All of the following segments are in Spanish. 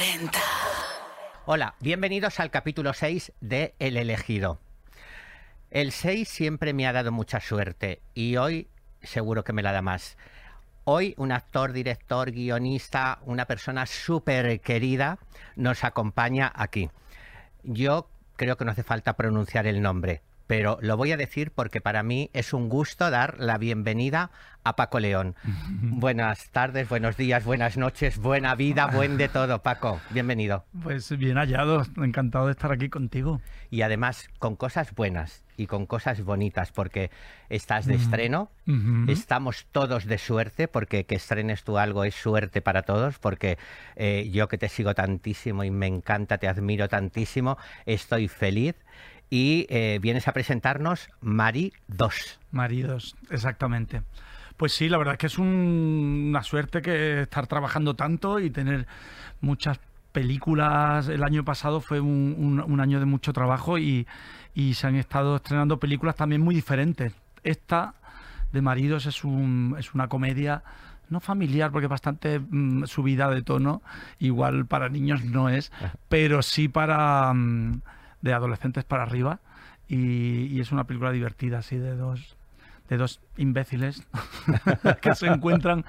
40. Hola, bienvenidos al capítulo 6 de El elegido. El 6 siempre me ha dado mucha suerte y hoy seguro que me la da más. Hoy un actor, director, guionista, una persona súper querida nos acompaña aquí. Yo creo que no hace falta pronunciar el nombre, pero lo voy a decir porque para mí es un gusto dar la bienvenida a Paco León. Buenas tardes, buenos días, buenas noches, buena vida, buen de todo, Paco. Bienvenido. Pues bien hallado, encantado de estar aquí contigo. Y además con cosas buenas y con cosas bonitas, porque estás de estreno, estamos todos de suerte, porque que estrenes tú algo es suerte para todos, porque eh, yo que te sigo tantísimo y me encanta, te admiro tantísimo, estoy feliz. Y eh, vienes a presentarnos Mari 2. Mari 2, exactamente. Pues sí, la verdad es que es una suerte que estar trabajando tanto y tener muchas películas. El año pasado fue un, año de mucho trabajo y, se han estado estrenando películas también muy diferentes. Esta de Maridos es, un, es una comedia no familiar porque es bastante mm, subida de tono, igual para niños no es, pero sí para mm, de adolescentes para arriba y, es una película divertida así de dos de dos imbéciles que se encuentran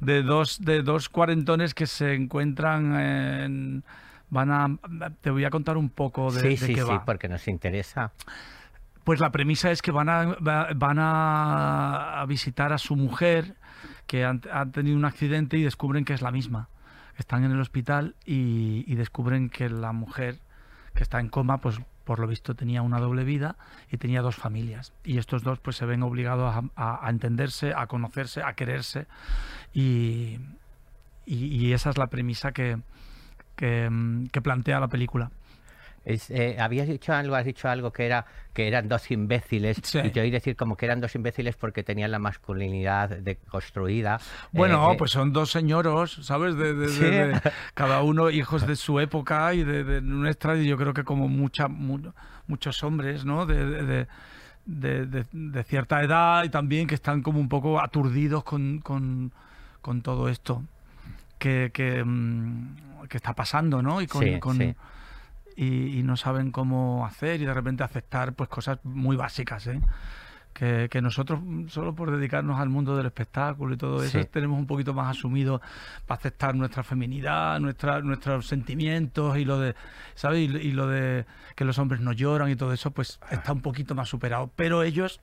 de dos de dos cuarentones que se encuentran en, van a te voy a contar un poco de, sí, qué sí, sí, porque nos interesa. Pues la premisa es que van a van a, visitar a su mujer que han, tenido un accidente y descubren que es la misma. Están en el hospital y descubren que la mujer que está en coma, pues por lo visto tenía una doble vida y tenía dos familias. Y estos dos pues se ven obligados a, entenderse, a conocerse, a quererse. Y, y, esa es la premisa que, que, que plantea la película. Eh, habías dicho algo, has dicho algo que era que eran dos imbéciles y te oí decir como que eran dos imbéciles porque tenían la masculinidad deconstruida. Bueno, eh, pues son dos señoros, ¿sabes? De, cada uno hijos de su época y de, un extraño, yo creo que como mucha, muchos hombres, ¿no? de, cierta edad y también que están como un poco aturdidos con, con, todo esto que, que, mm, está pasando, ¿no? Y con, y, no saben cómo hacer y de repente aceptar pues cosas muy básicas, ¿eh? Que, nosotros, solo por dedicarnos al mundo del espectáculo y todo eso, tenemos un poquito más asumido para aceptar nuestra feminidad, nuestra, nuestros sentimientos y lo de, ¿sabes? Y, lo de que los hombres no lloran y todo eso, pues está un poquito más superado. Pero ellos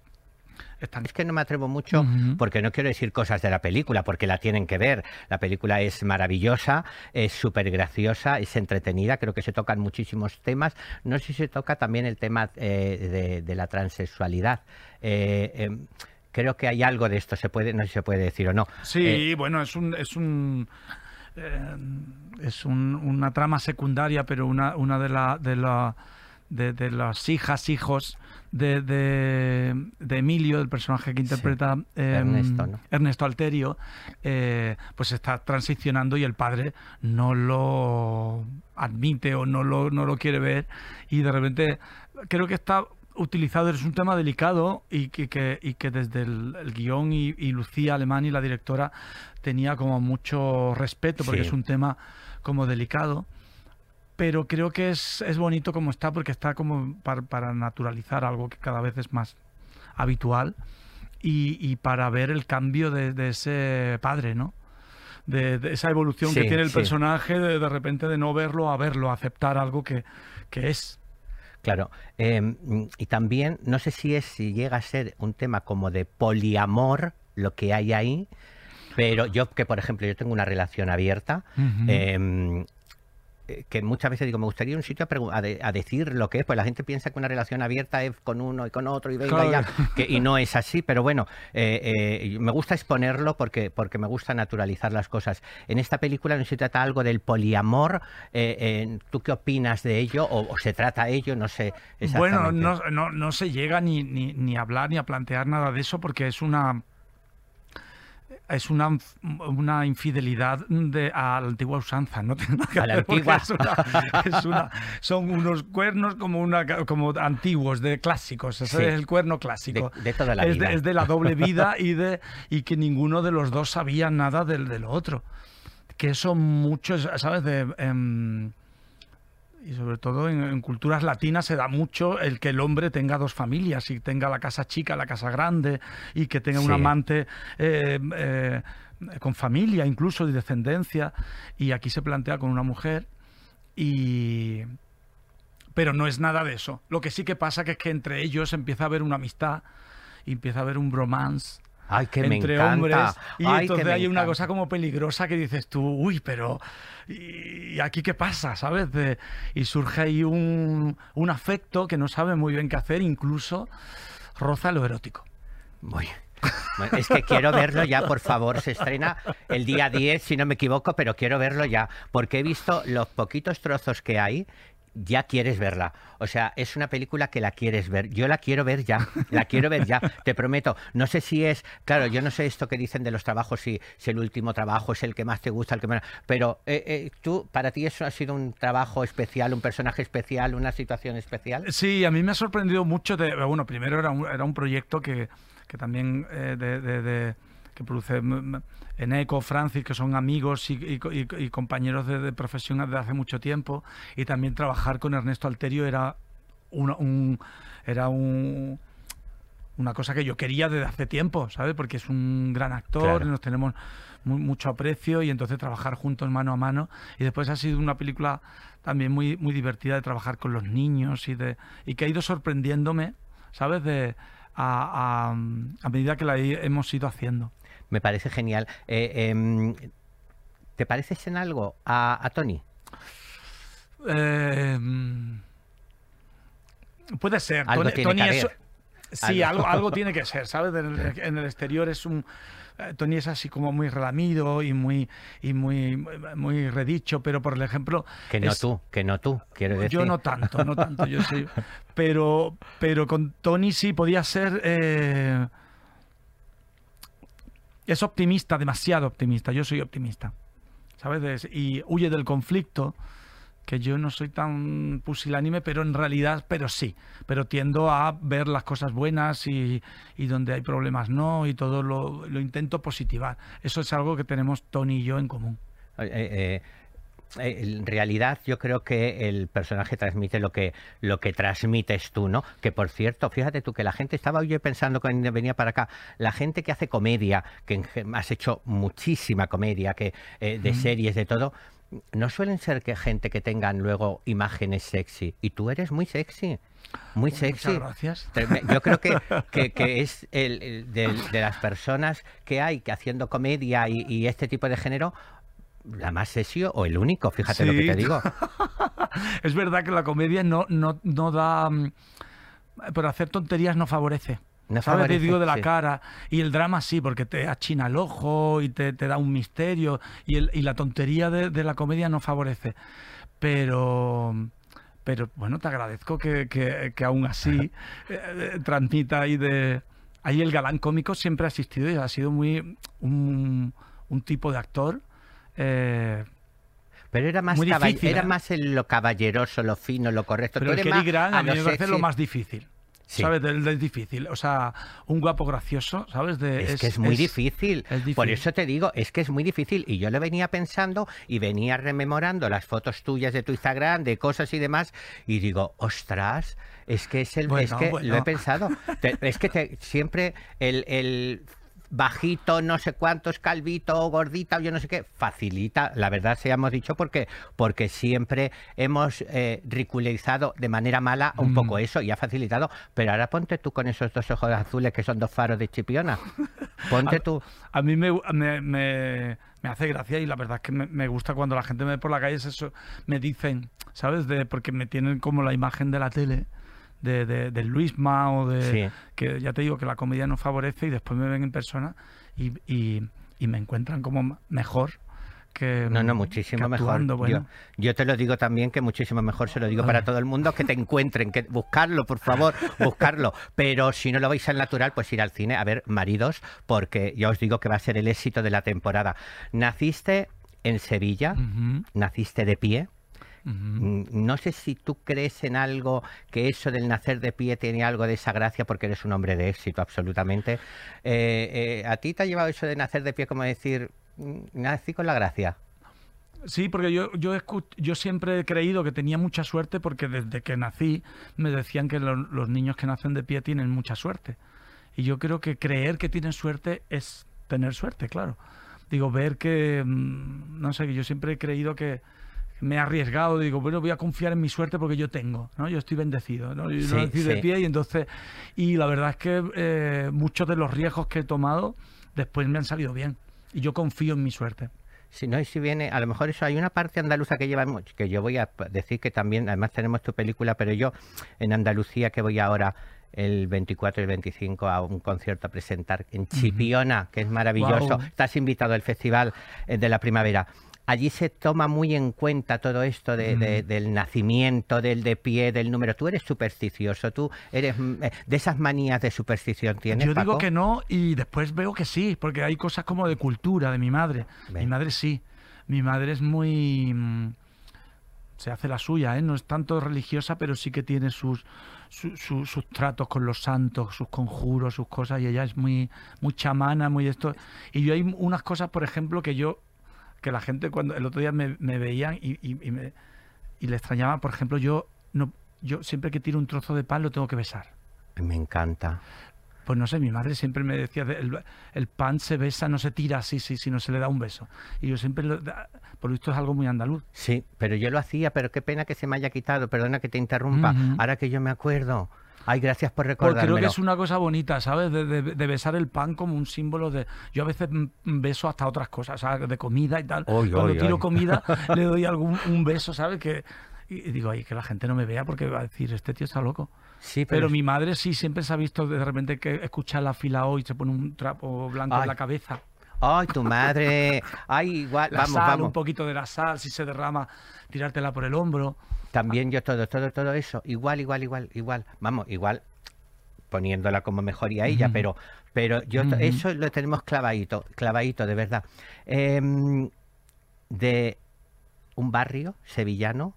es que no me atrevo mucho porque no quiero decir cosas de la película, porque la tienen que ver. La película es maravillosa, es súper graciosa, es entretenida, creo que se tocan muchísimos temas. No sé si se toca también el tema eh, de, la transexualidad. Eh, em, creo que hay algo de esto, se puede, no sé si se puede decir o no. Sí, eh, bueno, es un... Es un... es una trama secundaria, pero una, una de, la, de, la, de las hijas, hijos de, de, Emilio, el personaje que interpreta em, Ernesto, Alterio, eh, pues está transicionando y el padre no lo admite o no lo, no lo quiere ver y de repente creo que está utilizado, es un tema delicado y que, y que desde el, guion y, Lucía Alemán y la directora tenía como mucho respeto porque es un tema como delicado pero creo que es, es bonito como está porque está como para, naturalizar algo que cada vez es más habitual y, y para ver el cambio de, ese padre, ¿no? De, esa evolución que tiene el personaje de, de repente de no verlo a verlo, a aceptar algo que, que es. Claro, em, y también no sé si es si llega a ser un tema como de poliamor lo que hay ahí, pero yo que por ejemplo yo tengo una relación abierta, eh, que muchas veces digo, me gustaría un sitio a, a, decir lo que es, pues la gente piensa que una relación abierta es con uno y con otro y venga ya, que, y no es así, pero bueno, eh, eh, me gusta exponerlo porque, porque me gusta naturalizar las cosas. En esta película no se trata algo del poliamor, ¿tú qué opinas de ello? O, se trata ello? No sé. Bueno, no, no, no se llega ni, ni, ni a hablar ni a plantear nada de eso porque es una es una, una infidelidad de, a la antigua usanza, no a la antigua. Es una, son unos cuernos como una como antiguos, de clásicos, es el cuerno clásico. De, toda la es vida. De, es de la doble vida y de y que ninguno de los dos sabía nada del, del otro. que eso muchos, ¿sabes? De, em, y sobre todo en, culturas latinas se da mucho el que el hombre tenga dos familias y tenga la casa chica, la casa grande y que tenga un amante eh, eh, con familia incluso de descendencia y aquí se plantea con una mujer y pero no es nada de eso. Lo que sí que pasa que es que entre ellos empieza a haber una amistad y empieza a haber un bromance Ay, que entre me hombres. Y Ay, entonces hay una cosa como peligrosa que dices tú, uy, pero ¿y aquí qué pasa? ¿Sabes? De- y surge ahí un, un afecto que no sabe muy bien qué hacer, incluso roza lo erótico. Bueno, Es que quiero verlo ya, por favor. Se estrena el día 10, si no me equivoco, pero quiero verlo ya, porque he visto los poquitos trozos que hay. Ya quieres verla. O sea, es una película que la quieres ver. Yo la quiero ver ya. La quiero ver ya. Te prometo. No sé si es. Claro, yo no sé esto que dicen de los trabajos, si, si el último trabajo es el que más te gusta, el que menos. Pero eh, eh, tú, para ti, eso ha sido un trabajo especial, un personaje especial, una situación especial. Sí, a mí me ha sorprendido mucho. Bueno, primero era un, era un proyecto que, que también eh, de- que produce Eneco, Francis, que son amigos y, y- y- y compañeros de, de profesión desde hace mucho tiempo. Y también trabajar con Ernesto Alterio era una- un, era un una cosa que yo quería desde hace tiempo, ¿sabes? Porque es un gran actor, Claro. y nos tenemos mu- mucho aprecio y entonces trabajar juntos mano a mano. Y después ha sido una película también muy, muy divertida de trabajar con los niños y, de, y que ha ido sorprendiéndome, ¿sabes? De, a, a- a medida que la he- hemos ido haciendo. Me parece genial. Eh, em, ¿Te pareces en algo a, a Tony? Eh, puede ser. Algo Tony, tiene Tony que es- haber. sí, Algo. algo, algo tiene que ser, ¿sabes? En el, en el exterior es un. eh, Tony es así como muy relamido y muy y muy muy redicho, pero por ejemplo Que no es- tú, que no tú, quiero decir. yo no tanto, no tanto, yo sí. Pero, pero con Tony sí podía ser. eh, es optimista, demasiado optimista. Yo soy optimista. ¿Sabes? Es- Y huye del conflicto, que yo no soy tan pusilánime, pero en realidad, pero sí. Pero tiendo a ver las cosas buenas y, y donde hay problemas no, y todo lo, lo intento positivar. Eso es algo que tenemos Tony y yo en común. Eh, eh, en realidad yo creo que el personaje transmite lo que lo que transmites tú, ¿no? Que por cierto, fíjate tú que la gente estaba yo pensando cuando venía para acá, la gente que hace comedia, que has hecho muchísima comedia, que eh, de series de todo, no suelen ser que gente que tengan luego imágenes sexy y tú eres muy sexy. Muy sexy. Muchas gracias. Yo creo que, que- que es el, de, las personas que hay que haciendo comedia y, y este tipo de género, la más sexy o el único, fíjate lo que te digo. Es verdad que la comedia no, no, no da. mm, Pero hacer tonterías no favorece. No ¿Sabes? Te favorece, digo de la sí. cara. Y el drama sí, porque te achina el ojo y te, te da un misterio. Y, el- y la tontería de, de la comedia no favorece. Pero. Pero bueno, te agradezco que, que, que aún así eh, eh, transmita ahí de. Ahí el galán cómico siempre ha existido y ha sido muy. un, un tipo de actor. Eh, Pero era más, era ¿eh? más el- lo caballeroso, lo fino, lo correcto. Pero Tú el más Grant a mí me parece lo más difícil. Sí. ¿Sabes? Del, del difícil. O sea, un guapo gracioso, ¿sabes? De, Es, que es muy difícil. es Por eso te digo, es que es muy difícil. Y yo lo venía pensando y venía rememorando las fotos tuyas de tu Instagram, de cosas y demás. Y digo, ostras, es que es el. es Bueno, que lo he pensado. Te- es que te- siempre el, el bajito, no sé cuántos, calvito, gordita, yo no sé qué, facilita, la verdad se hemos dicho porque, porque siempre hemos eh, ridiculizado de manera mala un Mm. poco eso y ha facilitado, pero ahora ponte tú con esos dos ojos azules que son dos faros de chipiona. Ponte tú. A mí me, me, me- me hace gracia y la verdad es que me, me gusta cuando la gente me ve por la calle, es eso, me dicen, ¿sabes? De, porque me tienen como la imagen de la tele. De, de, de Luisma o de Sí. que ya te digo que la comedia no favorece y después me ven en persona y, y- y me encuentran como mejor que No, no, que muchísimo mejor. bueno. Yo, yo te lo digo también que muchísimo mejor, se lo digo para todo el mundo, que te encuentren, que buscarlo, por favor, buscarlo. Pero si no lo vais al natural, pues ir al cine a ver Maridos, porque ya os digo que va a ser el éxito de la temporada. Naciste en Sevilla, naciste de pie. Mm, No sé si tú crees en algo, que eso del nacer de pie tiene algo de esa gracia, porque eres un hombre de éxito, absolutamente. Eh, eh, ¿A ti te ha llevado eso de nacer de pie como decir, mm, nací con la gracia? Sí, porque yo, yo, yo siempre he creído que tenía mucha suerte porque desde que nací me decían que los niños que nacen de pie tienen mucha suerte. Y yo creo que creer que tienen suerte es tener suerte, claro. Digo, ver que, mm, no sé, yo siempre he creído que, me he arriesgado, digo, bueno, voy a confiar en mi suerte porque yo tengo, ¿no? Yo estoy bendecido, ¿no? Yo nací de pie y entonces, y la verdad es que eh, muchos de los riesgos que he tomado después me han salido bien y yo confío en mi suerte. Si no, y si viene, a lo mejor eso hay una parte andaluza que lleva mucho, que yo voy a decir que también, además tenemos tu película, pero yo en Andalucía que voy ahora el 24 y el 25 a un concierto a presentar en Chipiona, que es maravilloso. Estás invitado al festival eh, de la primavera allí se toma muy en cuenta todo esto del nacimiento, del de pie, del número. Tú eres supersticioso, tú eres mm, eh, de esas manías de superstición tienes. Yo digo que no y después veo que sí, porque hay cosas como de cultura de mi madre. Mi madre sí. Mi madre es muy mm, se hace la suya, ¿eh? no es tanto religiosa, pero sí que tiene sus, sus tratos con los santos, sus conjuros, sus cosas, y ella es muy, muy chamana, muy esto. Y yo hay unas cosas, por ejemplo, que yo que la gente cuando el otro día me, veían y, me, y le extrañaba, por ejemplo, yo no yo siempre que tiro un trozo de pan lo tengo que besar. Me encanta. Pues no sé, mi madre siempre me decía, el, el pan se besa, no se tira así, sí, si no se le da un beso. Y yo siempre, lo, por esto es algo muy andaluz. Sí, pero yo lo hacía, pero qué pena que se me haya quitado, perdona que te interrumpa, ahora que yo me acuerdo. Ay, gracias por recordármelo. Porque creo que es una cosa bonita, ¿sabes? De, besar el pan como un símbolo de... Yo a veces beso hasta otras cosas, ¿sabes? De comida y tal. Cuando tiro comida le doy algún un beso, ¿sabes? Que, y digo, ay, que la gente no me vea porque va a decir, este tío está loco. Sí, pero, mi madre sí siempre se ha visto de repente que escucha la fila hoy se pone un trapo blanco en la cabeza. Ay, tu madre. Ay, igual. La sal, un poquito de la sal, si se derrama, tirártela por el hombro. También yo todo, todo, todo eso. Igual, igual, igual, igual. Vamos, igual poniéndola como mejoría ella, pero, pero yo eso lo tenemos clavadito, clavadito, de verdad. Em, de un barrio sevillano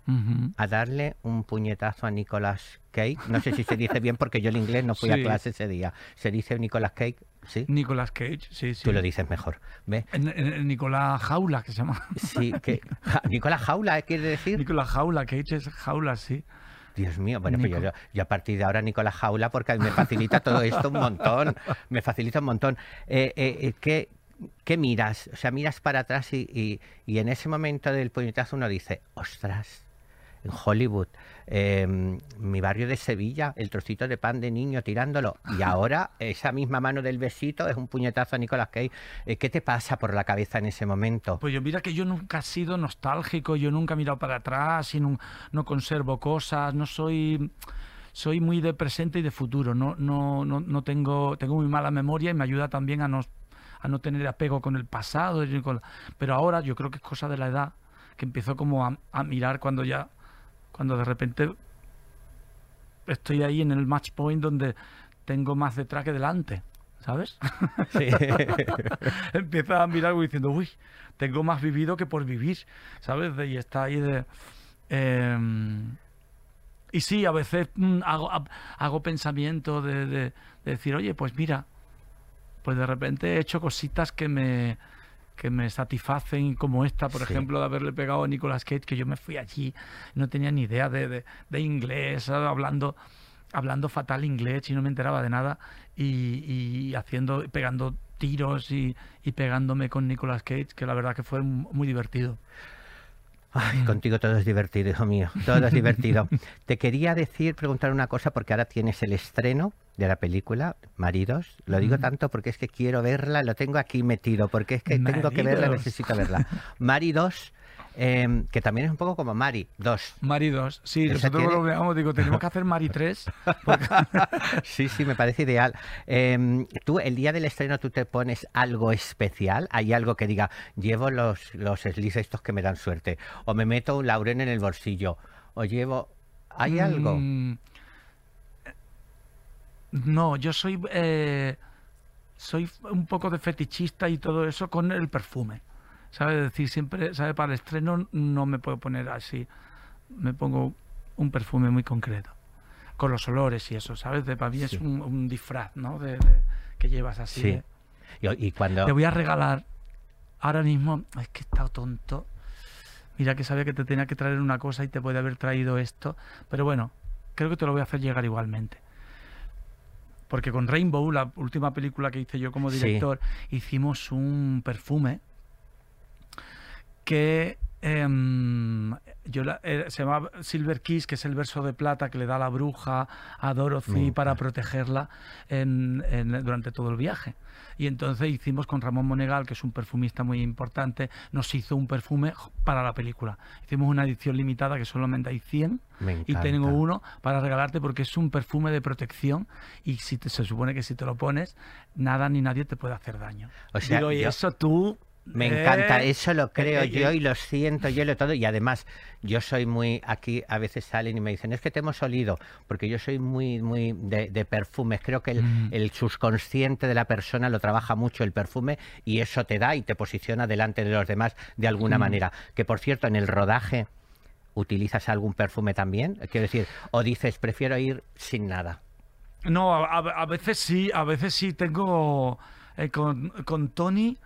a darle un puñetazo a Nicolas No sé si se dice bien porque yo el inglés no fui a clase ese día. Se dice Nicolas Cage, ¿sí? Nicolas Cage, sí, sí. Tú lo dices mejor. ¿Ve? Nicolás Jaula, que se llama. Sí, que, Nicolás Jaula, ¿eh? quiere decir. Nicolás Jaula, Cage es Jaula, sí. Dios mío, bueno, pues yo, a partir de ahora Nicolás Jaula, porque me facilita todo esto un montón, me facilita un montón. Eh, eh, ¿qué, ¿qué miras? O sea, miras para atrás y, y, en ese momento del puñetazo uno dice, ostras, en Hollywood, em, mi barrio de Sevilla, el trocito de pan de niño tirándolo, y ahora esa misma mano del besito es un puñetazo a Nicolas Cage. Eh, ¿Qué te pasa por la cabeza en ese momento? Pues yo mira que yo nunca he sido nostálgico, yo nunca he mirado para atrás y no, no conservo cosas, no soy soy muy de presente y de futuro. No, no, no, no tengo, tengo muy mala memoria y me ayuda también a no a no tener apego con el pasado. Pero ahora yo creo que es cosa de la edad que empiezo como a, mirar cuando ya, cuando de repente estoy ahí en el match point donde tengo más detrás que delante. ¿Sabes? Sí. Empieza a mirar diciendo, uy, tengo más vivido que por vivir, ¿sabes? Y está ahí de... Em, y sí, a veces mm, hago, hago pensamiento de, de, decir, oye, pues mira, pues de repente he hecho cositas que me, que me satisfacen, como esta, por ejemplo, de haberle pegado a Nicolas Cage, que yo me fui allí, no tenía ni idea de, de, inglés, hablando hablando fatal inglés y no me enteraba de nada y, y haciendo pegando tiros y, y, pegándome con Nicolas Cage que la verdad que fue muy divertido. Ay, contigo todo es divertido, hijo mío, todo es divertido. Te quería decir, preguntar una cosa, porque ahora tienes el estreno de la película, Maridos. Lo digo tanto porque es que quiero verla, lo tengo aquí metido, porque es que tengo que verla, necesito verla. Maridos Em, que también es un poco como Mari 2. Mari 2, sí, nosotros lo veamos, digo, tenemos que hacer Mari 3. sí, sí, me parece ideal. Em, tú, el día del estreno, tú te pones algo especial, hay algo que diga, llevo los, los estos que me dan suerte, o me meto un laurel en el bolsillo, o llevo... ¿Hay algo? Mm, no, yo soy... Eh, soy un poco de fetichista y todo eso con el perfume. ¿sabes? decir, siempre, ¿sabe? Para el estreno no me puedo poner así. Me pongo un perfume muy concreto. Con los olores y eso, ¿sabes? De, para mí es un, disfraz, ¿no? De, que llevas así. Sí. Y, cuando... Te voy a regalar, ahora mismo, es que he estado tonto. mira que sabía que te tenía que traer una cosa y te puede haber traído esto, pero bueno, creo que te lo voy a hacer llegar igualmente. Porque con Rainbow, la última película que hice yo como director, hicimos un perfume que em, yo eh, se llama Silver Kiss, que es el verso de plata que le da la bruja a Dorothy para protegerla durante todo el viaje. Y entonces hicimos con Ramón Monegal, que es un perfumista muy importante, nos hizo un perfume para la película. Hicimos una edición limitada que solamente hay 100 y tengo uno para regalarte porque es un perfume de protección y si se supone que si te lo pones, nada ni nadie te puede hacer daño. O sea, Digo, y eso tú me encanta, eh, eso lo creo eh, yo eh, y lo siento yo lo todo. Y además, yo soy muy, aquí a veces salen y me dicen, es que te hemos olido, porque yo soy muy, muy de, perfumes. Creo que mm. el, subconsciente de la persona lo trabaja mucho el perfume y eso te da y te posiciona delante de los demás de alguna mm. manera. Que por cierto, en el rodaje, ¿utilizas algún perfume también? Quiero decir, o dices, prefiero ir sin nada. No, a, veces sí, a veces sí tengo con, con Tony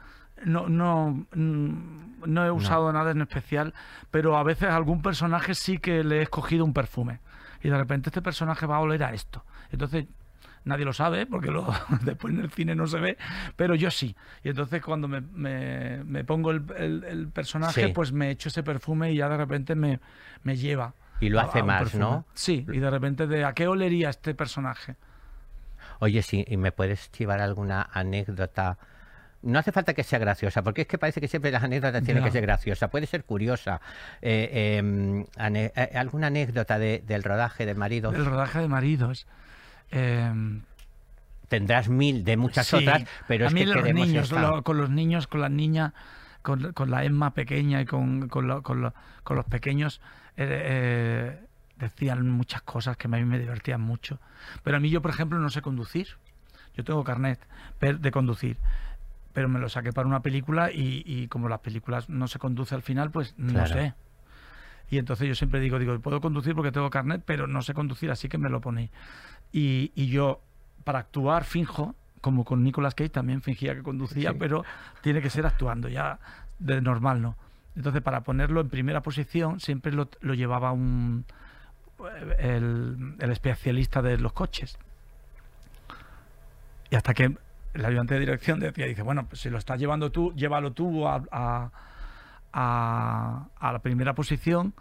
no, no, mm, no he usado nada en especial, pero a veces algún personaje sí que le he escogido un perfume. Y de repente este personaje va a oler a esto. Entonces nadie lo sabe, porque lo, después en el cine no se ve, pero yo sí. Y entonces cuando me, me, pongo el, personaje, pues me echo ese perfume y ya de repente me, me lleva. Y lo hace más, ¿no? Sí, y de repente de a qué olería este personaje. Oye, sí, ¿y me puedes llevar alguna anécdota? No hace falta que sea graciosa, porque es que parece que siempre las anécdotas tienen que ser graciosa. Puede ser curiosa. Eh, em, eh, ¿Alguna anécdota del rodaje de maridos? Del rodaje de maridos. Em, Tendrás mil de muchas otras, pero es que los niños, con los niños, con las niñas, con, la Emma pequeña y con, los pequeños, eh, decían muchas cosas que a mí me divertían mucho. Pero a mí yo, por ejemplo, no sé conducir. Yo tengo carnet de conducir pero me lo saqué para una película y, como las películas no se conduce al final, pues no sé. Y entonces yo siempre digo, digo, puedo conducir porque tengo carnet, pero no sé conducir, así que me lo ponéis. Y, yo, para actuar, finjo, como con Nicolas Cage también fingía que conducía, pero tiene que ser actuando, ya de normal no. Entonces, para ponerlo en primera posición, siempre lo, llevaba un el, el especialista de los coches. Y hasta que el ayudante de dirección decía, dice, bueno, pues si lo estás llevando tú, llévalo tú a, a, la primera posición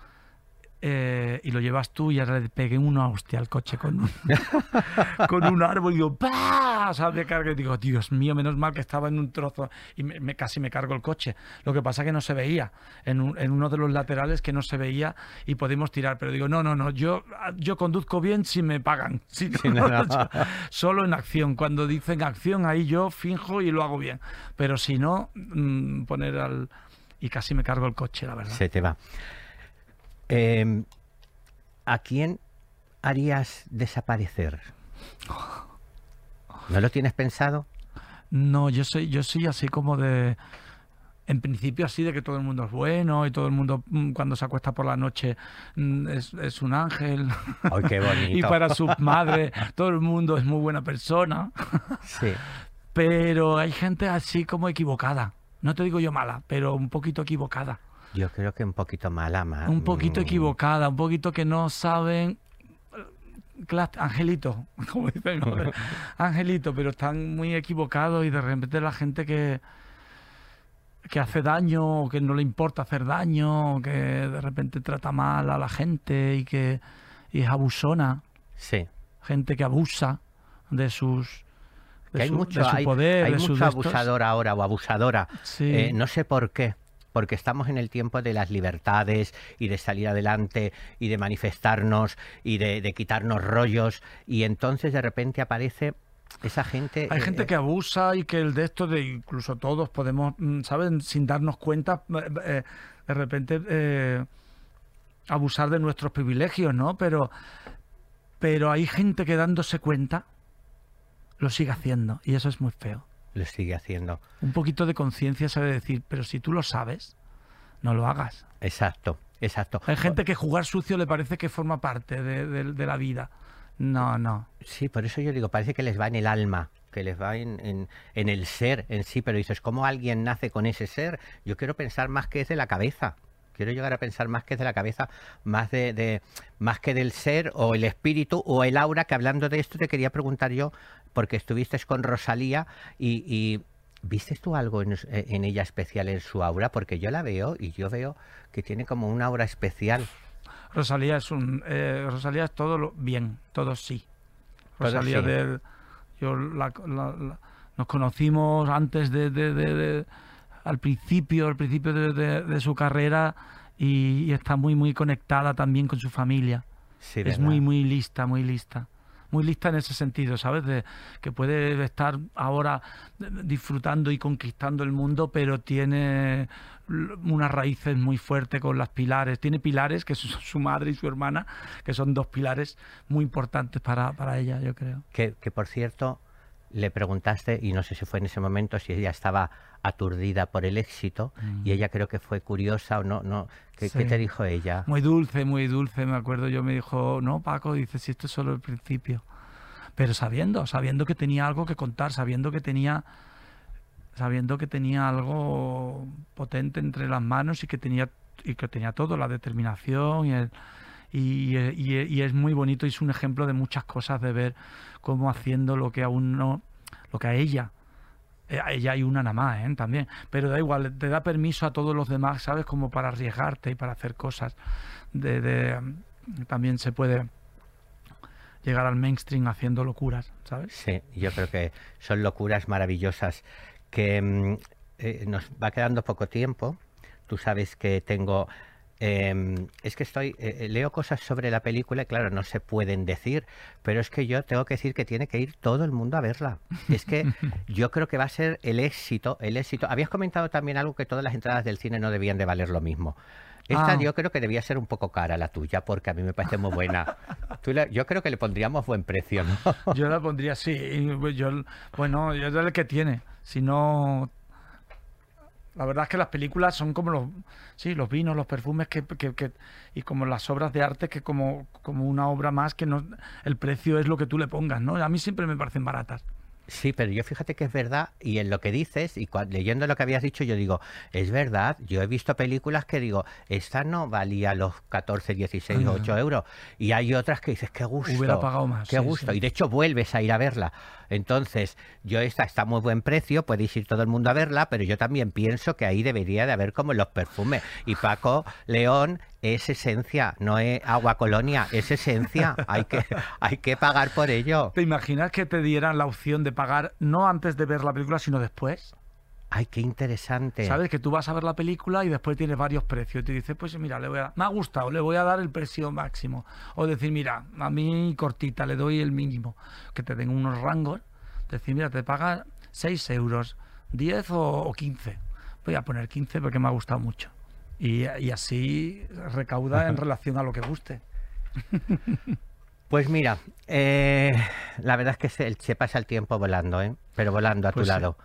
eh, y lo llevas tú y ahora le pegué una hostia al coche con un, con un árbol y digo, ¡pah! Sale carga y digo, Dios mío, menos mal que estaba en un trozo y me, casi me cargo el coche. Lo que pasa que no se veía, en, uno de los laterales que no se veía y podemos tirar, pero digo, no, no, no, yo, yo conduzco bien si me pagan. solo en acción, cuando dicen acción ahí yo finjo y lo hago bien, pero si no, mm, poner al... Y casi me cargo el coche, la verdad. Se te va. Em, ¿A quién harías desaparecer? ¿No lo tienes pensado? No, yo soy, yo soy así como de. En principio, así de que todo el mundo es bueno y todo el mundo mm, cuando se acuesta por la noche mm, es, un ángel. ¡Ay, qué bonito! y para su madre, todo el mundo es muy buena persona. sí. Pero hay gente así como equivocada. No te digo yo mala, pero un poquito equivocada. Yo creo que un poquito mala, más. Un poquito mm. equivocada, un poquito que no saben. Angelito, como dicen, Angelito, pero están muy equivocados y de repente la gente que, que hace daño, o que no le importa hacer daño, que de repente trata mal a la gente y que y es abusona. Sí. Gente que abusa de sus de hay su, mucho, poder. Hay mucho abusador ahora o abusadora. Sí. Eh, no sé por qué porque estamos en el tiempo de las libertades y de salir adelante y de manifestarnos y de, quitarnos rollos y entonces de repente aparece esa gente... Hay gente eh, que abusa y que el de esto de incluso todos podemos, mm, ¿saben? Sin darnos cuenta, eh, eh, de repente abusar de nuestros privilegios, ¿no? Pero, pero hay gente que dándose cuenta lo sigue haciendo y eso es muy feo lo sigue haciendo. Un poquito de conciencia sabe decir, pero si tú lo sabes, no lo hagas. Exacto, exacto. Hay gente que jugar sucio le parece que forma parte de, la vida. No, no. Sí, por eso yo digo, parece que les va en el alma, que les va en, en, el ser en sí, pero dices, ¿cómo alguien nace con ese ser? Yo quiero pensar más que es de la cabeza. Quiero llegar a pensar más que de la cabeza, más de, más que del ser o el espíritu o el aura, que hablando de esto te quería preguntar yo, porque estuviste con Rosalía y, y ¿Viste tú algo en, ella especial en su aura? Porque yo la veo y yo veo que tiene como una aura especial. Rosalía es un eh, Rosalía es todo lo bien, todo sí. Rosalía de yo nos conocimos antes de, al principio, al principio de, su carrera y, está muy muy conectada también con su familia. es muy muy lista, muy lista muy lista en ese sentido, ¿sabes? De que puede estar ahora disfrutando y conquistando el mundo, pero tiene unas raíces muy fuertes con las pilares. Tiene pilares, que son su madre y su hermana, que son dos pilares muy importantes para, para ella, yo creo. Que, que por cierto, le preguntaste, y no sé si fue en ese momento, si ella estaba aturdida por el éxito, y mm. ella creo que fue curiosa o no, no. ¿Qué, te dijo ella? Muy dulce, muy dulce, me acuerdo. Yo me dijo, no, Paco, dice, si esto es solo el principio. Pero sabiendo, sabiendo que tenía algo que contar, sabiendo que tenía sabiendo que tenía algo potente entre las manos y que tenía y que tenía todo, la determinación y el, y, es muy bonito y es un ejemplo de muchas cosas de ver cómo haciendo lo que a uno, lo que a ella, eh, ella hay una nada más ¿eh? también, pero da igual, te da permiso a todos los demás, ¿sabes? Como para arriesgarte y para hacer cosas. De, también se puede llegar al mainstream haciendo locuras, ¿sabes? Sí, yo creo que son locuras maravillosas que mm, eh, nos va quedando poco tiempo. Tú sabes que tengo Em, es que estoy, eh, eh, leo cosas sobre la película y claro, no se pueden decir, pero es que yo tengo que decir que tiene que ir todo el mundo a verla. Es que yo creo que va a ser el éxito, el éxito. Habías comentado también algo que todas las entradas del cine no debían de valer lo mismo. Esta ah. yo creo que debía ser un poco cara la tuya, porque a mí me parece muy buena. yo creo que le pondríamos buen precio, ¿no? Yo la pondría, sí. Yo, bueno, yo es el que tiene. Si no la verdad es que las películas son como los, sí, los vinos, los perfumes que, que, y como las obras de arte que como, como una obra más que no el precio es lo que tú le pongas, ¿no? A mí siempre me parecen baratas. Sí, pero yo fíjate que es verdad y en lo que dices y leyendo lo que habías dicho yo digo, es verdad, yo he visto películas que digo, esta no valía los 14, 16, 8 euros y hay otras que dices, qué gusto. Hubiera pagado más. Qué gusto. Y de hecho vuelves a ir a verla. Entonces, yo esta está a muy buen precio, podéis ir todo el mundo a verla, pero yo también pienso que ahí debería de haber como los perfumes. Y Paco León es esencia, no es agua colonia, es esencia. Hay que, hay que pagar por ello. ¿Te imaginas que te dieran la opción de pagar no antes de ver la película, sino después? Ay, qué interesante. Sabes que tú vas a ver la película y después tienes varios precios. Y te dices, pues mira, le voy a, me ha gustado, le voy a dar el precio máximo. O decir, mira, a mí cortita, le doy el mínimo. Que te den unos rangos. Decir, mira, te paga 6 euros, 10 o, 15. Voy a poner 15 porque me ha gustado mucho. Y, así recauda en relación a lo que guste. Pues mira, eh, la verdad es que se, se, pasa el tiempo volando, ¿eh? pero volando a tu pues lado.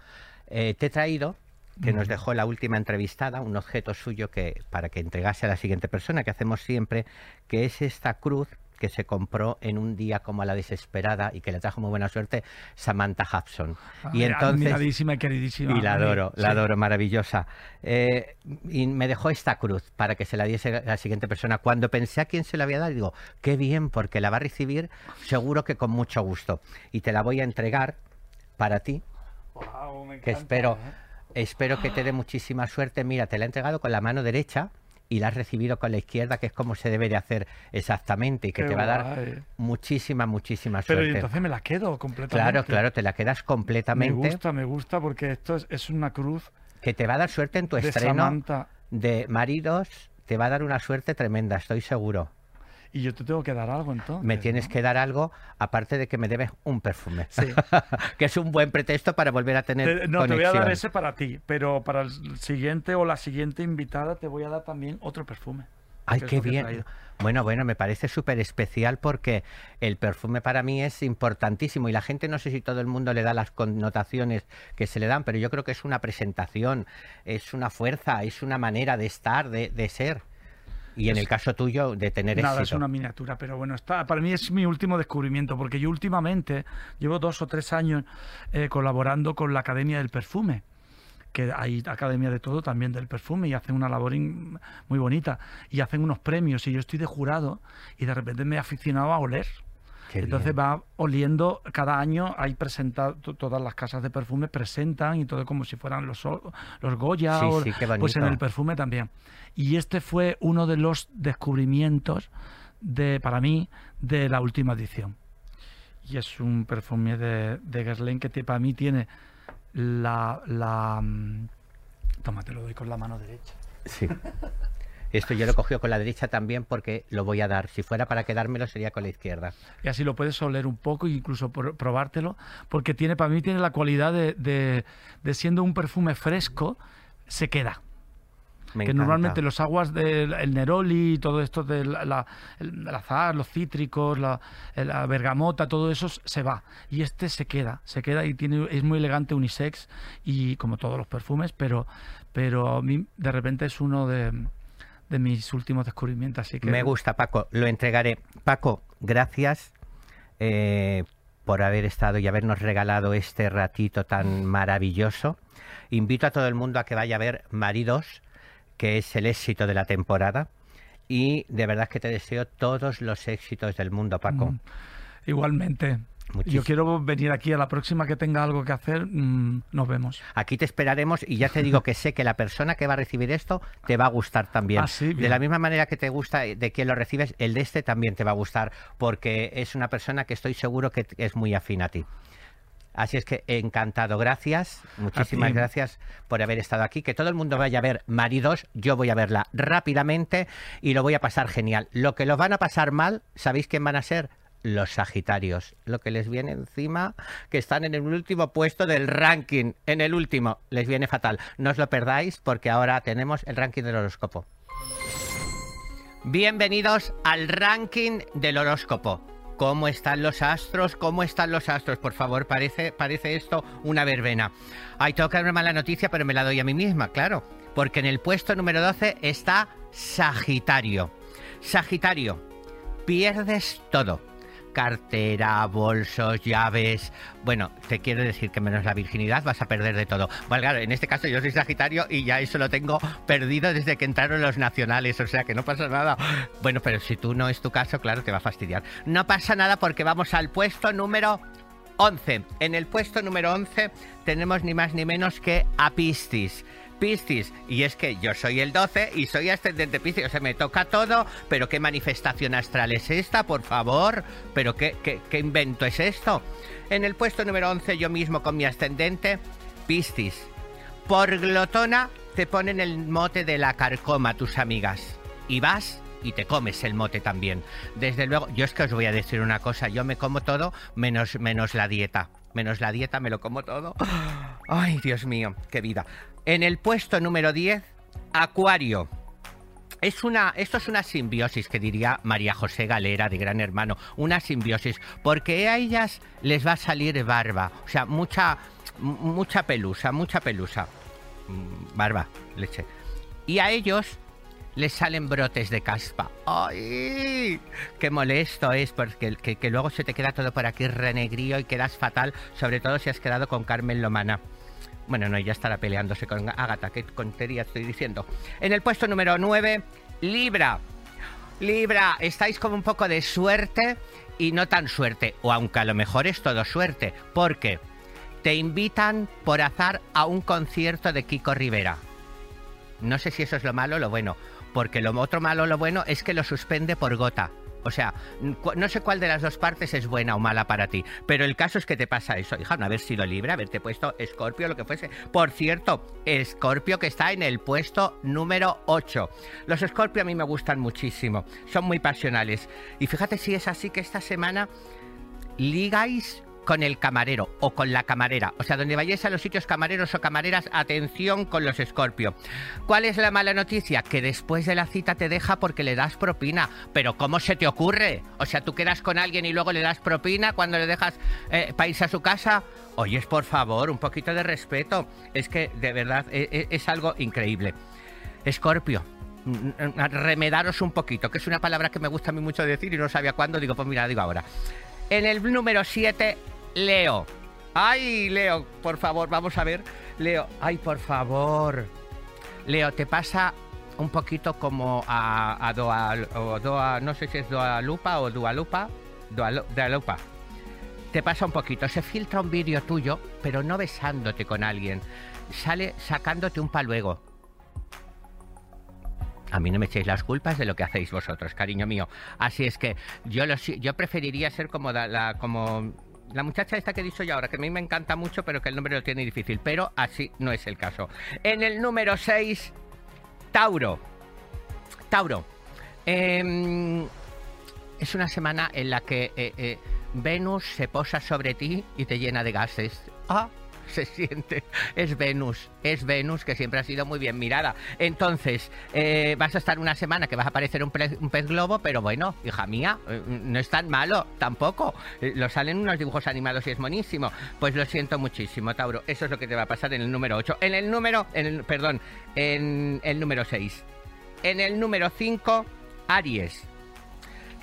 Eh, te he traído, que nos dejó la última entrevistada, un objeto suyo que para que entregase a la siguiente persona, que hacemos siempre, que es esta cruz que se compró en un día como a la desesperada y que le trajo muy buena suerte Samantha Hudson. y entonces y queridísima. Y la adoro, la adoro, maravillosa. Eh, y me dejó esta cruz para que se la diese a la siguiente persona. Cuando pensé a quién se la había dado, digo, qué bien, porque la va a recibir seguro que con mucho gusto. Y te la voy a entregar para ti, que espero, ¿eh? espero que te dé muchísima suerte. Mira, te la he entregado con la mano derecha y la has recibido con la izquierda, que es como se debe de hacer exactamente y que te va a dar muchísima, muchísima suerte. Pero entonces me la quedo completamente. Claro, claro, te la quedas completamente. Me gusta, me gusta porque esto es, una cruz. Que te va a dar suerte en tu estreno de maridos, te va a dar una suerte tremenda, estoy seguro. Y yo te tengo que dar algo entonces. Me tienes que dar algo, aparte de que me debes un perfume. Sí. que es un buen pretexto para volver a tener. Te, no, te voy a dar ese para ti, pero para el siguiente o la siguiente invitada te voy a dar también otro perfume. Ay, qué bien. Bueno, bueno, me parece súper especial porque el perfume para mí es importantísimo y la gente no sé si todo el mundo le da las connotaciones que se le dan, pero yo creo que es una presentación, es una fuerza, es una manera de estar, de, de ser. Y en el caso tuyo, de tener Nada, es una miniatura, pero bueno, está, para mí es mi último descubrimiento, porque yo últimamente llevo dos o tres años eh, colaborando con la Academia del Perfume que hay academia de todo también del perfume y hacen una labor muy bonita y hacen unos premios y yo estoy de jurado y de repente me he aficionado a oler. Entonces va oliendo, cada año hay presentado, todas las casas de perfume presentan y todo como si fueran los, los Goya, o, pues en el perfume también. Y este fue uno de los descubrimientos de, para mí, de la última edición. Y es un perfume de, de Guerlain que para mí tiene la, la... Mm, toma, te lo doy con la mano derecha. Sí. Esto yo lo he con la derecha también porque lo voy a dar. Si fuera para quedármelo sería con la izquierda. Y así lo puedes oler un poco e incluso probártelo, porque tiene para mí tiene la cualidad de, de siendo un perfume fresco, se queda que normalmente los aguas del Neroli y todo esto del la, el, azar, los cítricos, la, la, bergamota, todo eso se va. Y este se queda, se queda y tiene, es muy elegante unisex y como todos los perfumes, pero, pero a mí de repente es uno de, de mis últimos descubrimientos. Así que... Me gusta, Paco, lo entregaré. Paco, gracias. Eh, por haber estado y habernos regalado este ratito tan maravilloso. Invito a todo el mundo a que vaya a ver Maridos, que es el éxito de la temporada. Y de verdad que te deseo todos los éxitos del mundo, Paco. Mm, igualmente. Yo quiero venir aquí a la próxima que tenga algo que hacer, mm, nos vemos. Aquí te esperaremos y ya te digo que sé que la persona que va a recibir esto te va a gustar también. Ah, de la misma manera que te gusta de quien lo recibes, el de este también te va a gustar porque es una persona que estoy seguro que es muy afín a ti. Así es que encantado, gracias, muchísimas gracias por haber estado aquí. Que todo el mundo vaya a ver Maridos, yo voy a verla rápidamente y lo voy a pasar genial. Lo que los van a pasar mal, ¿sabéis quién van a ser? Los Sagitarios, lo que les viene encima, que están en el último puesto del ranking, en el último, les viene fatal. No os lo perdáis porque ahora tenemos el ranking del horóscopo. Bienvenidos al ranking del horóscopo. ¿Cómo están los astros? ¿Cómo están los astros? Por favor, parece, parece esto una verbena. Ay, tengo que dar una mala noticia, pero me la doy a mí misma, claro. Porque en el puesto número 12 está Sagitario. Sagitario, pierdes todo cartera, bolsos, llaves. Bueno, te quiero decir que menos la virginidad vas a perder de todo. Bueno, claro, en este caso yo soy Sagitario y ya eso lo tengo perdido desde que entraron los nacionales, o sea que no pasa nada. Bueno, pero si tú no es tu caso, claro, te va a fastidiar. No pasa nada porque vamos al puesto número 11. En el puesto número 11 tenemos ni más ni menos que a. Piscis. Y es que yo soy el 12 y soy ascendente Piscis. O sea, me toca todo. Pero ¿qué manifestación astral es esta, por favor? ¿Pero qué, qué, invento es esto? En el puesto número 11, yo mismo con mi ascendente, Piscis. Por glotona te ponen el mote de la carcoma tus amigas. Y vas y te comes el mote también. Desde luego, yo es que os voy a decir una cosa, yo me como todo menos, menos la dieta. Menos la dieta, me lo como todo. Ay, Dios mío, qué vida. En el puesto número 10, Acuario. Es una, esto es una simbiosis que diría María José Galera de Gran Hermano, una simbiosis, porque a ellas les va a salir barba, o sea, mucha, mucha pelusa, mucha pelusa, mm, barba, leche. Y a ellos les salen brotes de caspa. ¡Ay! ¡Qué molesto es! Porque que, luego se te queda todo por aquí renegrío y quedas fatal, sobre todo si has quedado con Carmen Lomana. Bueno, no, ya estará peleándose con Agatha, qué contería estoy diciendo. En el puesto número 9, Libra. Libra, estáis con un poco de suerte y no tan suerte, o aunque a lo mejor es todo suerte, porque te invitan por azar a un concierto de Kiko Rivera. No sé si eso es lo malo o lo bueno, porque lo otro malo o lo bueno es que lo suspende por gota. O sea, no sé cuál de las dos partes es buena o mala para ti, pero el caso es que te pasa eso, hija, no haber sido libre, haberte puesto Escorpio, lo que fuese. Por cierto, Escorpio que está en el puesto número 8. Los Escorpio a mí me gustan muchísimo, son muy pasionales. Y fíjate si es así que esta semana ligáis con el camarero o con la camarera. O sea, donde vayáis a los sitios camareros o camareras, atención con los Escorpio. ¿Cuál es la mala noticia? Que después de la cita te deja porque le das propina. Pero ¿cómo se te ocurre? O sea, tú quedas con alguien y luego le das propina cuando le dejas eh, a su casa. Oyes, por favor, un poquito de respeto. Es que de verdad e, e, es, algo increíble. Escorpio, remedaros un poquito, que es una palabra que me gusta a mí mucho decir y no sabía cuándo, digo, pues mira, digo ahora. En el número 7 Leo. Ay, Leo, por favor, vamos a ver. Leo, ay, por favor. Leo, te pasa un poquito como a, Doa, o Doa, no sé si es Doa Lupa o Dualupa, Doa Lupa. Te pasa un poquito, se filtra un vídeo tuyo, pero no besándote con alguien, sale sacándote un paluego. A mí no me echéis las culpas de lo que hacéis vosotros, cariño mío. Así es que yo, lo, yo preferiría ser como la, como la muchacha esta que he dicho yo ahora, que a mí me encanta mucho, pero que el nombre lo tiene difícil. Pero así no es el caso. En el número 6, Tauro. Tauro. Em, es una semana en la que eh, eh, Venus se posa sobre ti y te llena de gases. Ah, se siente. Es Venus, es Venus que siempre ha sido muy bien mirada. Entonces, eh, vas a estar una semana que vas a parecer un, pez globo, pero bueno, hija mía, eh, no es tan malo tampoco. Eh, lo salen unos dibujos animados y es monísimo. Pues lo siento muchísimo, Tauro. Eso es lo que te va a pasar en el número 8. En el número, en el, perdón, en el número 6. En el número 5, Aries.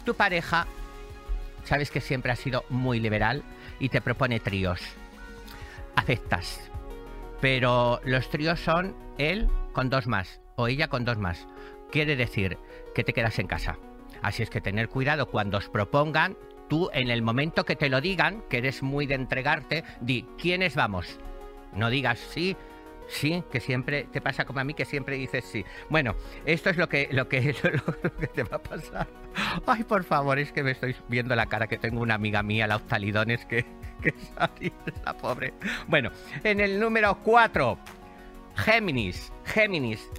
Tu pareja, sabes que siempre ha sido muy liberal y te propone tríos aceptas. Pero los tríos son él con dos más o ella con dos más. Quiere decir que te quedas en casa. Así es que tener cuidado cuando os propongan, tú en el momento que te lo digan, que eres muy de entregarte, di, ¿quiénes vamos? No digas sí, Sí, que siempre te pasa como a mí, que siempre dices sí. Bueno, esto es lo que, lo que, te va a pasar. Ay, por favor, es que me estoy viendo la cara que tengo una amiga mía, la Oftalidones, que, que la pobre. Bueno, en el número 4, Géminis, Géminis,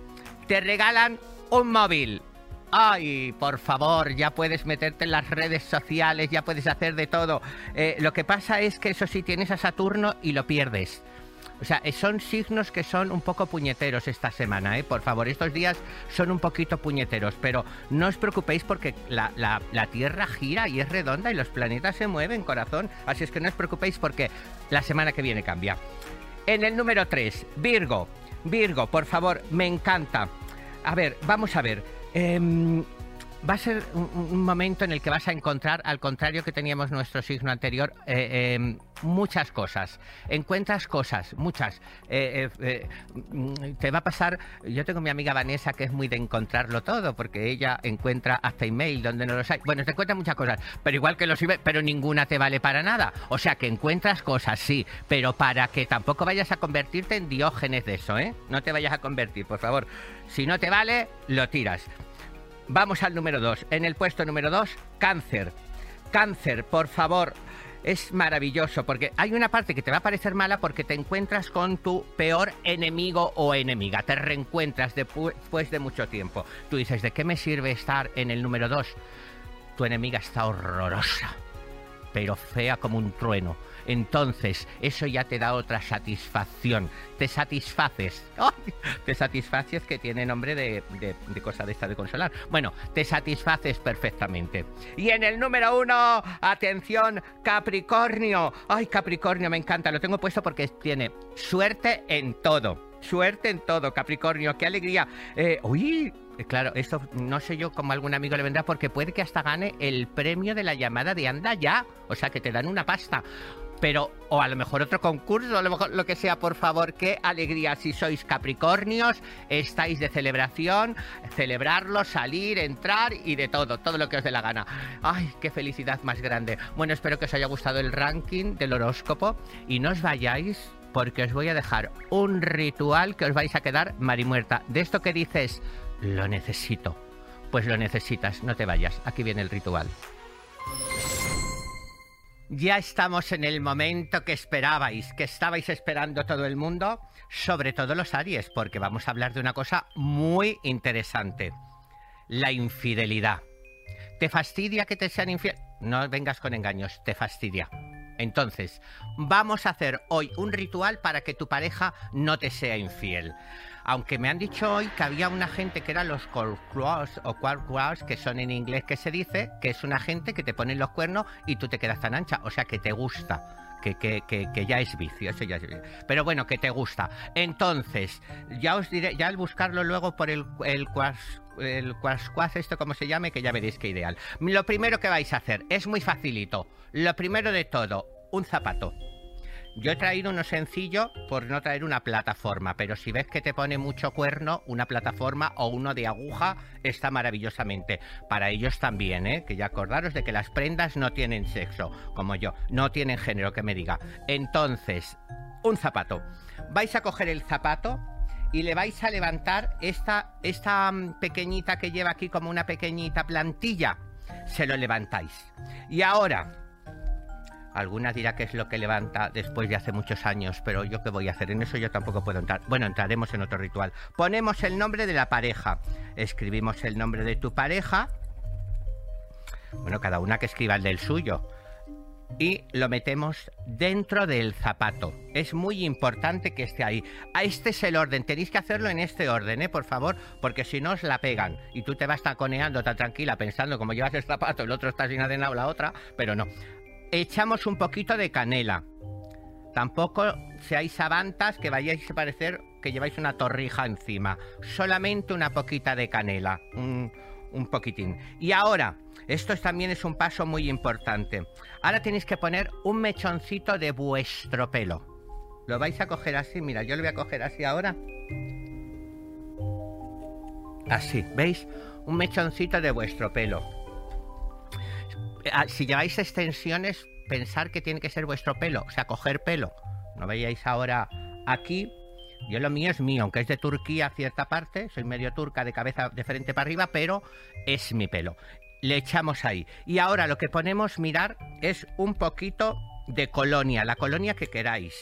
te regalan un móvil. Ay, por favor, ya puedes meterte en las redes sociales, ya puedes hacer de todo. Eh, lo que pasa es que eso sí, tienes a Saturno y lo pierdes. O sea, son signos que son un poco puñeteros esta semana, ¿eh? Por favor, estos días son un poquito puñeteros, pero no os preocupéis porque la, la Tierra gira y es redonda y los planetas se mueven, corazón. Así es que no os preocupéis porque la semana que viene cambia. En el número 3, Virgo. Virgo, por favor, me encanta. A ver, vamos a ver. Eh, va a ser un, momento en el que vas a encontrar, al contrario que teníamos nuestro signo anterior, eh, em, muchas cosas. Encuentras cosas, muchas. Eh, eh, te va a pasar, yo tengo mi amiga Vanessa que es muy de encontrarlo todo, porque ella encuentra hasta email donde no los hay. Bueno, te encuentra muchas cosas, pero igual que los sirve, pero ninguna te vale para nada. O sea que encuentras cosas, sí, pero para que tampoco vayas a convertirte en diógenes de eso, ¿eh? No te vayas a convertir, por favor. Si no te vale, lo tiras. Vamos al número 2. En el puesto número 2, cáncer. Cáncer, por favor. Es maravilloso porque hay una parte que te va a parecer mala porque te encuentras con tu peor enemigo o enemiga. Te reencuentras después de mucho tiempo. Tú dices, ¿de qué me sirve estar en el número 2? Tu enemiga está horrorosa, pero fea como un trueno entonces eso ya te da otra satisfacción. Te satisfaces. Te satisfaces que tiene nombre de, de, cosa de esta de consolar. Bueno, te satisfaces perfectamente. Y en el número uno, atención, Capricornio. Ay, Capricornio, me encanta. Lo tengo puesto porque tiene suerte en todo. Suerte en todo, Capricornio, qué alegría. Eh, uy, Claro, esto no sé yo cómo algún amigo le vendrá porque puede que hasta gane el premio de la llamada de Anda ya. O sea, que te dan una pasta pero o a lo mejor otro concurso, a lo mejor lo que sea, por favor, qué alegría si sois Capricornios, estáis de celebración, celebrarlo, salir, entrar y de todo, todo lo que os dé la gana. Ay, qué felicidad más grande. Bueno, espero que os haya gustado el ranking del horóscopo y no os vayáis porque os voy a dejar un ritual que os vais a quedar marimuerta. De esto que dices, lo necesito. Pues lo necesitas, no te vayas. Aquí viene el ritual. Ya estamos en el momento que esperabais, que estabais esperando todo el mundo, sobre todo los Aries, porque vamos a hablar de una cosa muy interesante, la infidelidad. ¿Te fastidia que te sean infiel? No vengas con engaños, te fastidia. Entonces, vamos a hacer hoy un ritual para que tu pareja no te sea infiel. Aunque me han dicho hoy que había una gente que eran los cross o cross, que son en inglés que se dice, que es una gente que te pone los cuernos y tú te quedas tan ancha, o sea que te gusta. Que, que, que, ya es vicio, eso ya es vicio. Pero bueno, que te gusta. Entonces, ya os diré, ya al buscarlo luego por el, el el esto como se llame, que ya veréis que ideal. Lo primero que vais a hacer es muy facilito. Lo primero de todo, un zapato. Yo he traído uno sencillo por no traer una plataforma, pero si ves que te pone mucho cuerno, una plataforma o uno de aguja está maravillosamente. Para ellos también, ¿eh? Que ya acordaros de que las prendas no tienen sexo, como yo, no tienen género, que me diga. Entonces, un zapato. Vais a coger el zapato y le vais a levantar esta, esta mm, pequeñita que lleva aquí como una pequeñita plantilla. Se lo levantáis. Y ahora, alguna dirá que es lo que levanta después de hace muchos años, pero yo qué voy a hacer, en eso yo tampoco puedo entrar. Bueno, entraremos en otro ritual. Ponemos el nombre de la pareja. Escribimos el nombre de tu pareja. Bueno, cada una que escriba el del suyo y lo metemos dentro del zapato. Es muy importante que esté ahí. Ah, este es el orden. Tenéis que hacerlo en este orden, ¿eh? por favor, porque si no os la pegan. Y tú te vas taconeando tan tranquila pensando como llevas el zapato, el otro está sin adenado la otra, pero no. Echamos un poquito de canela. Tampoco seáis sabantas que vayáis a parecer que lleváis una torrija encima. Solamente una poquita de canela. Un, un poquitín. Y ahora, esto también es un paso muy importante. Ahora tenéis que poner un mechoncito de vuestro pelo. Lo vais a coger así, mira, yo lo voy a coger así ahora. Así, ¿veis? Un mechoncito de vuestro pelo. Ah, si lleváis extensiones, pensar que tiene que ser vuestro pelo, o sea, coger pelo. No veáis ahora aquí, yo lo mío es mío, aunque es de Turquía cierta parte, soy medio turca de cabeza de frente para arriba, pero es mi pelo le echamos ahí. Y ahora lo que ponemos, mirar, es un poquito de colonia, la colonia que queráis.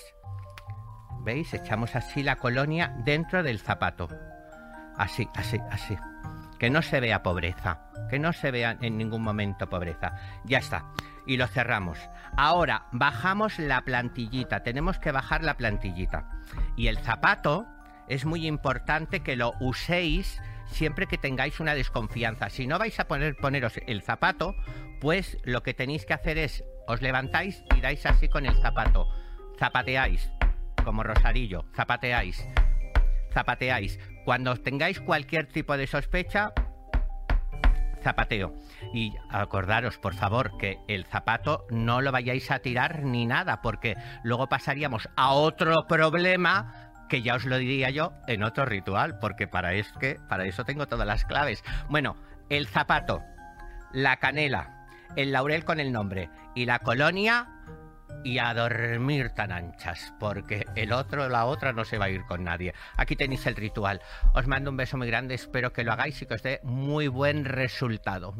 ¿Veis? Echamos así la colonia dentro del zapato. Así, así, así. Que no se vea pobreza. Que no se vea en ningún momento pobreza. Ya está. Y lo cerramos. Ahora, bajamos la plantillita. Tenemos que bajar la plantillita. Y el zapato es muy importante que lo uséis siempre que tengáis una desconfianza. Si no vais a poner, poneros el zapato, pues lo que tenéis que hacer es, os levantáis y dais así con el zapato. Zapateáis, como Rosarillo, zapateáis, zapateáis. Cuando tengáis cualquier tipo de sospecha, zapateo. Y acordaros, por favor, que el zapato no lo vayáis a tirar ni nada, porque luego pasaríamos a otro problema que ya os lo diría yo en otro ritual, porque para, para eso tengo todas las claves. Bueno, el zapato, la canela, el laurel con el nombre y la colonia y a dormir tan anchas, porque el otro la otra no se va a ir con nadie. Aquí tenéis el ritual. Os mando un beso muy grande, espero que lo hagáis y que os dé muy buen resultado.